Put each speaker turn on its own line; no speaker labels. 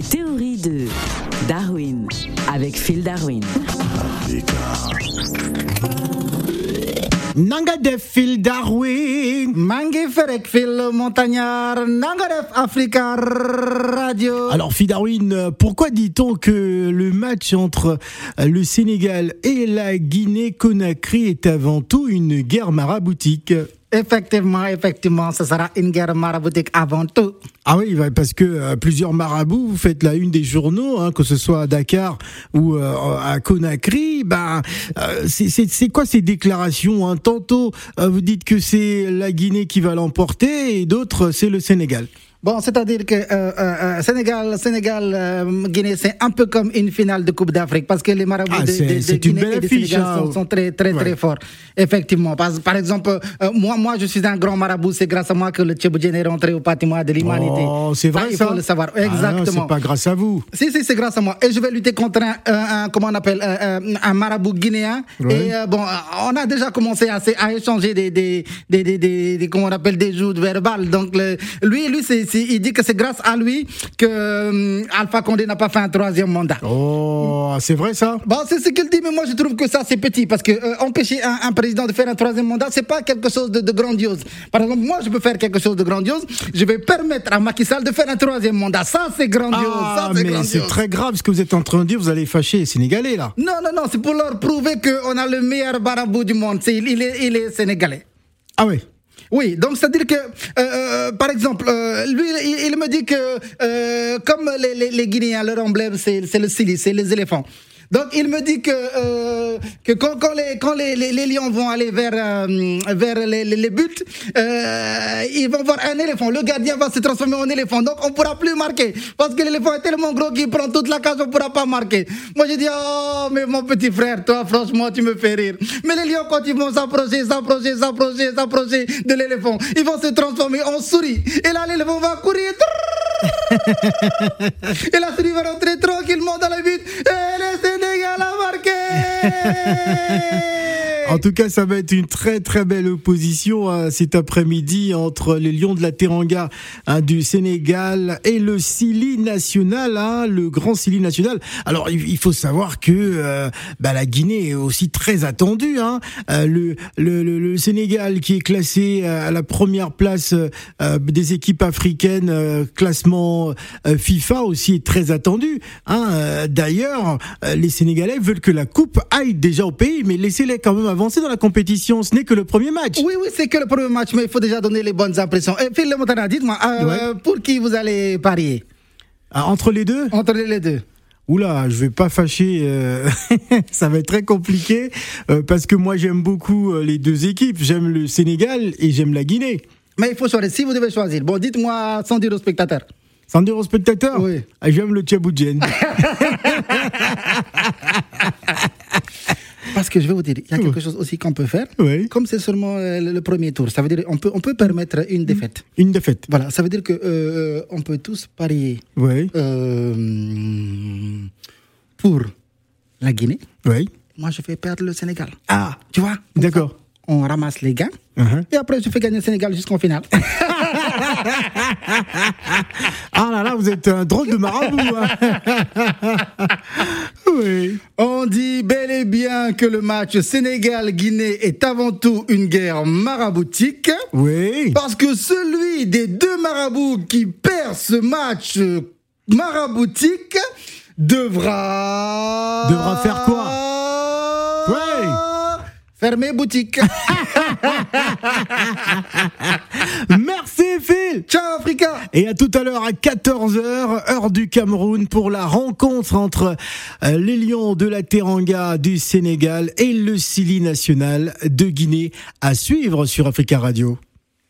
Les théories de Darwin avec Phil Darwin.
nanga def Phil Darwin
Mangi ferek Phil Montagnard nanga def Africa Radio
Alors Phil Darwin, pourquoi dit-on que le match entre le Sénégal et la Guinée-Conakry est avant tout une guerre maraboutique?
Effectivement, effectivement, ce sera une guerre maraboutique avant tout.
Ah oui, bah, parce que euh, plusieurs marabouts, vous faites la une des journaux, hein, que ce soit à Dakar ou euh, à Conakry. Euh, c'est- quoi ces déclarations hein? Tantôt, vous dites que c'est la Guinée qui va l'emporter et d'autres, c'est le Sénégal.
Bon, c'est-à-dire que euh, euh, euh, Sénégal, Sénégal, euh, Guinée, c'est un peu comme une finale de Coupe d'Afrique parce que les marabouts
Ah,
de, de- Guinée et de Sénégal
hein.
sont, sont très, très,
Ouais.
très forts. Effectivement, parce, par exemple, euh, moi, moi, je suis un grand marabout. C'est grâce à moi que le Tchéboudjen est rentré au patrimoine de l'humanité.
Oh, c'est vrai
il
ça
faut le savoir.
Ah
Exactement.
c'est pas grâce à vous.
Si, si, c'est grâce à moi. Et je vais lutter contre un, un- un- comment on appelle, euh, euh, un marabout guinéen.
Ouais.
Et euh, bon, euh, on a déjà commencé à, à échanger des, des, des, des, des- des- comment on appelle, des joutes verbales. Donc, le- lui, lui, c'est, il dit que c'est grâce à lui que euh, Alpha Condé n'a pas fait un troisième mandat.
Oh, c'est vrai ça?
Bon, c'est ce qu'il dit, mais moi je trouve que ça c'est petit parce que euh, empêcher un, un président de faire un troisième mandat, c'est pas quelque chose de, de grandiose. Par exemple, moi je peux faire quelque chose de grandiose, je vais permettre à Macky Sall de faire un troisième mandat. Ça c'est grandiose,
Ah,
ça
mais c'est très grave ce que vous êtes en train de dire, vous allez fâcher les Sénégalais là.
Non, non, non, c'est pour leur prouver qu'on a le meilleur marabout du monde. Il, est, il est sénégalais.
Ah ouais
Oui, donc c'est-à-dire que, euh, euh, par exemple, euh, lui, il, me dit que comme les, les, Guinéens, leur emblème, c'est le silice, c'est les éléphants. Donc il me dit que, euh, que quand, quand, les, quand les, les, les lions vont aller vers, euh, vers les, les, buts, euh, ils vont voir un éléphant. Le gardien va se transformer en éléphant. Donc on ne pourra plus marquer. Parce que l'éléphant est tellement gros qu'il prend toute la case, on ne pourra pas marquer. Moi je dis, oh, mais mon petit frère, toi franchement, tu me fais rire. Mais les lions, quand ils vont s'approcher, s'approcher, s'approcher, s'approcher de l'éléphant, ils vont se transformer en souris. Et là, l'éléphant va courir. Et la souris va rentrer tranquillement dans le but. Et le Sénégal a Yay!
En tout cas, ça va être une très très belle opposition hein, cet après-midi entre les Lions de la Teranga hein, du Sénégal et le Sili national, hein, le grand Sili national. Alors, il faut savoir que euh, bah, la Guinée est aussi très attendue. Hein. Euh, le, le, le, Sénégal qui est classé à la première place euh, des équipes africaines, euh, classement euh, FIFA aussi est très attendu. Hein. Euh, D'ailleurs, euh, les Sénégalais veulent que la coupe aille déjà au pays, mais laissez-les quand même avancer dans la compétition. Ce n'est que le premier match.
Oui, oui, c'est que le premier match, mais il faut déjà donner les bonnes impressions. Et Phil Montana, dites-moi, euh,
Ouais.
pour qui vous allez parier?
Ah, entre les deux?
Entre les deux
Oula, je vais pas fâcher. euh, ça va être très compliqué euh, parce que moi j'aime beaucoup les deux équipes. J'aime le Sénégal et j'aime la Guinée.
Mais il faut choisir. Si vous devez choisir, bon, dites-moi sans dire aux spectateurs.
Sans dire aux spectateurs?
Oui.
Ah, J'aime le Tchaboudjen.
Parce que je vais vous dire, il y a quelque chose aussi qu'on peut faire.
Oui.
Comme c'est seulement euh, le, premier tour, ça veut dire on peut, on peut permettre une défaite.
Une défaite.
Voilà, ça veut dire que euh, on peut tous parier
Oui,
euh, pour la Guinée.
oui.
Moi, je fais perdre le Sénégal.
Ah,
Tu vois?
D'accord.
On ramasse les gains.
Uh-huh.
Et après, je fais gagner le Sénégal jusqu'en finale.
ah là là, vous êtes un drôle de marabout. hein. oui.
On dit bel et bien que le match Sénégal-Guinée est avant tout une guerre maraboutique.
Oui.
Parce que celui des deux marabouts qui perd ce match euh, maraboutique devra.
Devra faire quoi? Ouais.
Fermer boutique.
Merci Phil.
Ciao Africa
Et à tout à l'heure à 14h, heure du Cameroun, pour la rencontre entre euh, les Lions de la Teranga du Sénégal et le Sili national de Guinée à suivre sur Africa Radio.